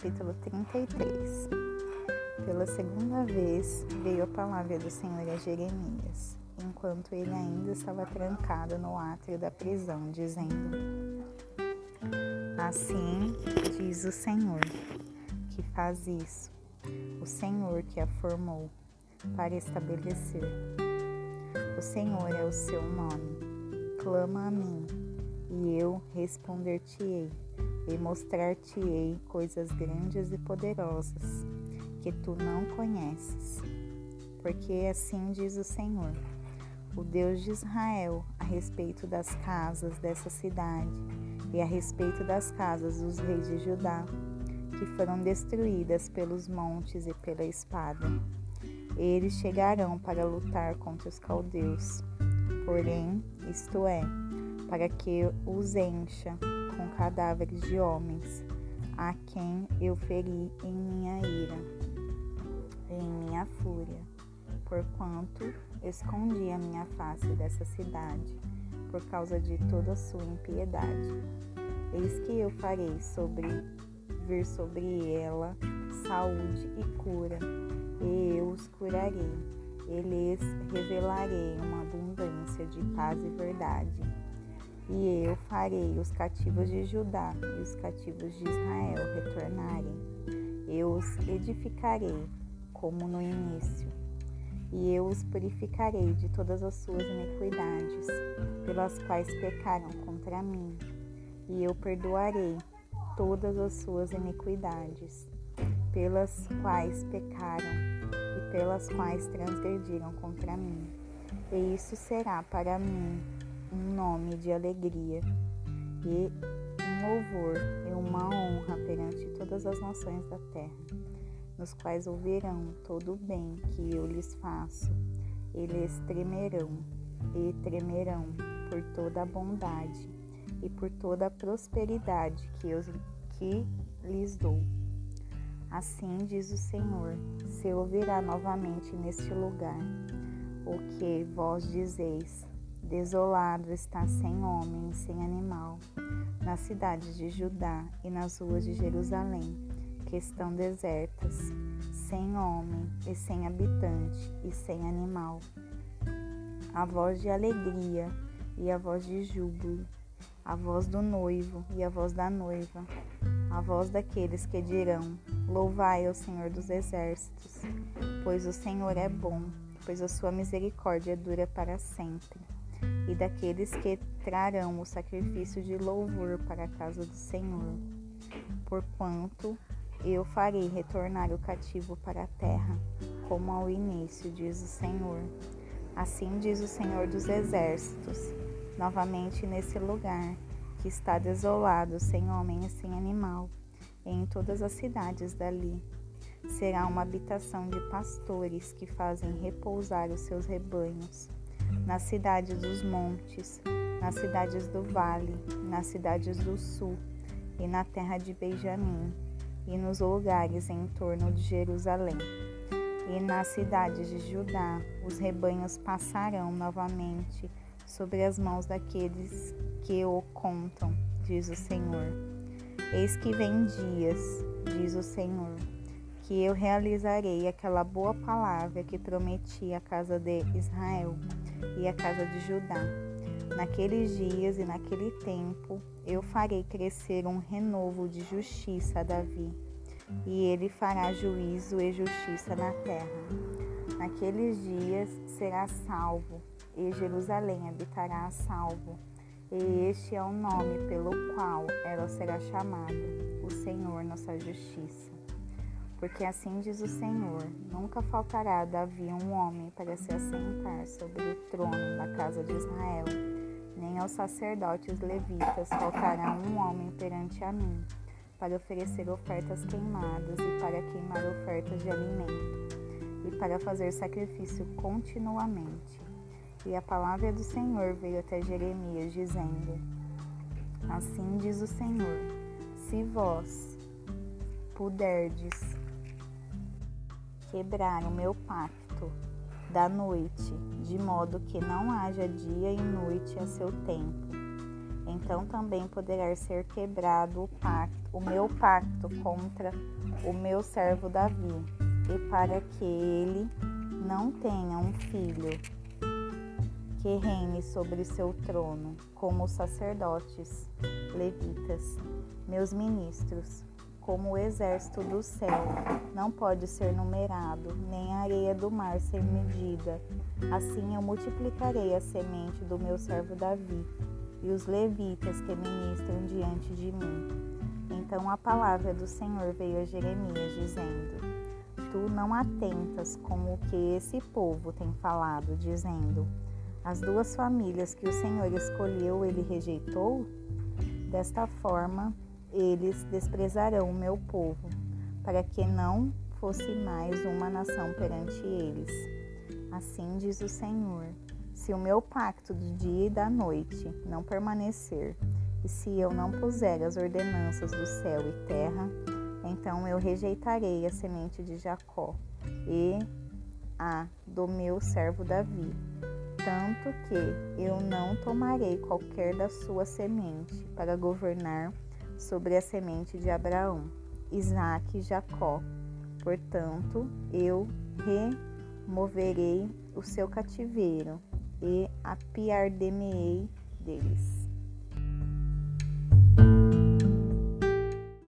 capítulo 33. Pela segunda vez veio a palavra do Senhor a Jeremias, enquanto ele ainda estava trancado no átrio da prisão, dizendo: Assim diz o Senhor, que faz isso, o Senhor que a formou para estabelecer. O Senhor é o seu nome. Clama a mim, e eu responder-te-ei e mostrar-te-ei coisas grandes e poderosas que tu não conheces. Porque assim diz o Senhor, o Deus de Israel, a respeito das casas dessa cidade e a respeito das casas dos reis de Judá, que foram destruídas pelos montes e pela espada. Eles chegarão para lutar contra os caldeus, porém, isto é, para que os encha com cadáveres de homens, a quem eu feri em minha ira, em minha fúria, porquanto escondi a minha face dessa cidade, por causa de toda a sua impiedade. Eis que eu farei sobre vir sobre ela saúde e cura, e eu os curarei, e lhes revelarei uma abundância de paz e verdade e eu farei os cativos de Judá e os cativos de Israel retornarem. Eu os edificarei como no início, e eu os purificarei de todas as suas iniquidades, pelas quais pecaram contra mim, e eu perdoarei todas as suas iniquidades, pelas quais pecaram e pelas quais transgrediram contra mim. E isso será para mim um nome de alegria e um louvor e uma honra perante todas as nações da terra, nos quais ouvirão todo o bem que eu lhes faço. Eles tremerão e tremerão por toda a bondade e por toda a prosperidade que, eu, que lhes dou. Assim diz o Senhor: se ouvirá novamente neste lugar o que vós dizeis, Desolado está sem homem sem animal, nas cidades de Judá e nas ruas de Jerusalém, que estão desertas, sem homem e sem habitante e sem animal. A voz de alegria e a voz de júbilo, a voz do noivo e a voz da noiva, a voz daqueles que dirão: Louvai ao Senhor dos exércitos, pois o Senhor é bom, pois a sua misericórdia dura para sempre e daqueles que trarão o sacrifício de louvor para a casa do Senhor. Porquanto eu farei retornar o cativo para a terra, como ao início, diz o Senhor. Assim diz o Senhor dos Exércitos, novamente nesse lugar que está desolado, sem homem e sem animal, e em todas as cidades dali. Será uma habitação de pastores que fazem repousar os seus rebanhos nas cidades dos montes, nas cidades do vale, nas cidades do sul e na terra de Benjamim, e nos lugares em torno de Jerusalém. E nas cidades de Judá, os rebanhos passarão novamente sobre as mãos daqueles que o contam, diz o Senhor. Eis que vem dias, diz o Senhor, que eu realizarei aquela boa palavra que prometi à casa de Israel e à casa de Judá. Naqueles dias e naquele tempo eu farei crescer um renovo de justiça a Davi, e ele fará juízo e justiça na terra. Naqueles dias será salvo, e Jerusalém habitará a salvo. E este é o nome pelo qual ela será chamada, o Senhor nossa justiça. Porque assim diz o Senhor: nunca faltará a Davi um homem para se assentar sobre o trono da casa de Israel, nem aos sacerdotes levitas faltará um homem perante a mim, para oferecer ofertas queimadas e para queimar ofertas de alimento, e para fazer sacrifício continuamente. E a palavra do Senhor veio até Jeremias, dizendo: Assim diz o Senhor: se vós puderdes quebrar o meu pacto da noite, de modo que não haja dia e noite a seu tempo. então também poderá ser quebrado o pacto, o meu pacto contra o meu servo Davi, e para que ele não tenha um filho que reine sobre seu trono, como os sacerdotes, levitas, meus ministros, como o exército do céu, não pode ser numerado, nem a areia do mar ser medida. Assim eu multiplicarei a semente do meu servo Davi e os levitas que ministram diante de mim. Então a palavra do Senhor veio a Jeremias, dizendo: Tu não atentas com o que esse povo tem falado, dizendo: As duas famílias que o Senhor escolheu, ele rejeitou? Desta forma, eles desprezarão o meu povo, para que não fosse mais uma nação perante eles. Assim diz o Senhor: se o meu pacto do dia e da noite não permanecer, e se eu não puser as ordenanças do céu e terra, então eu rejeitarei a semente de Jacó e a do meu servo Davi, tanto que eu não tomarei qualquer da sua semente para governar sobre a semente de Abraão, Isaque e Jacó. Portanto, eu removerei o seu cativeiro e apiar-me-ei deles.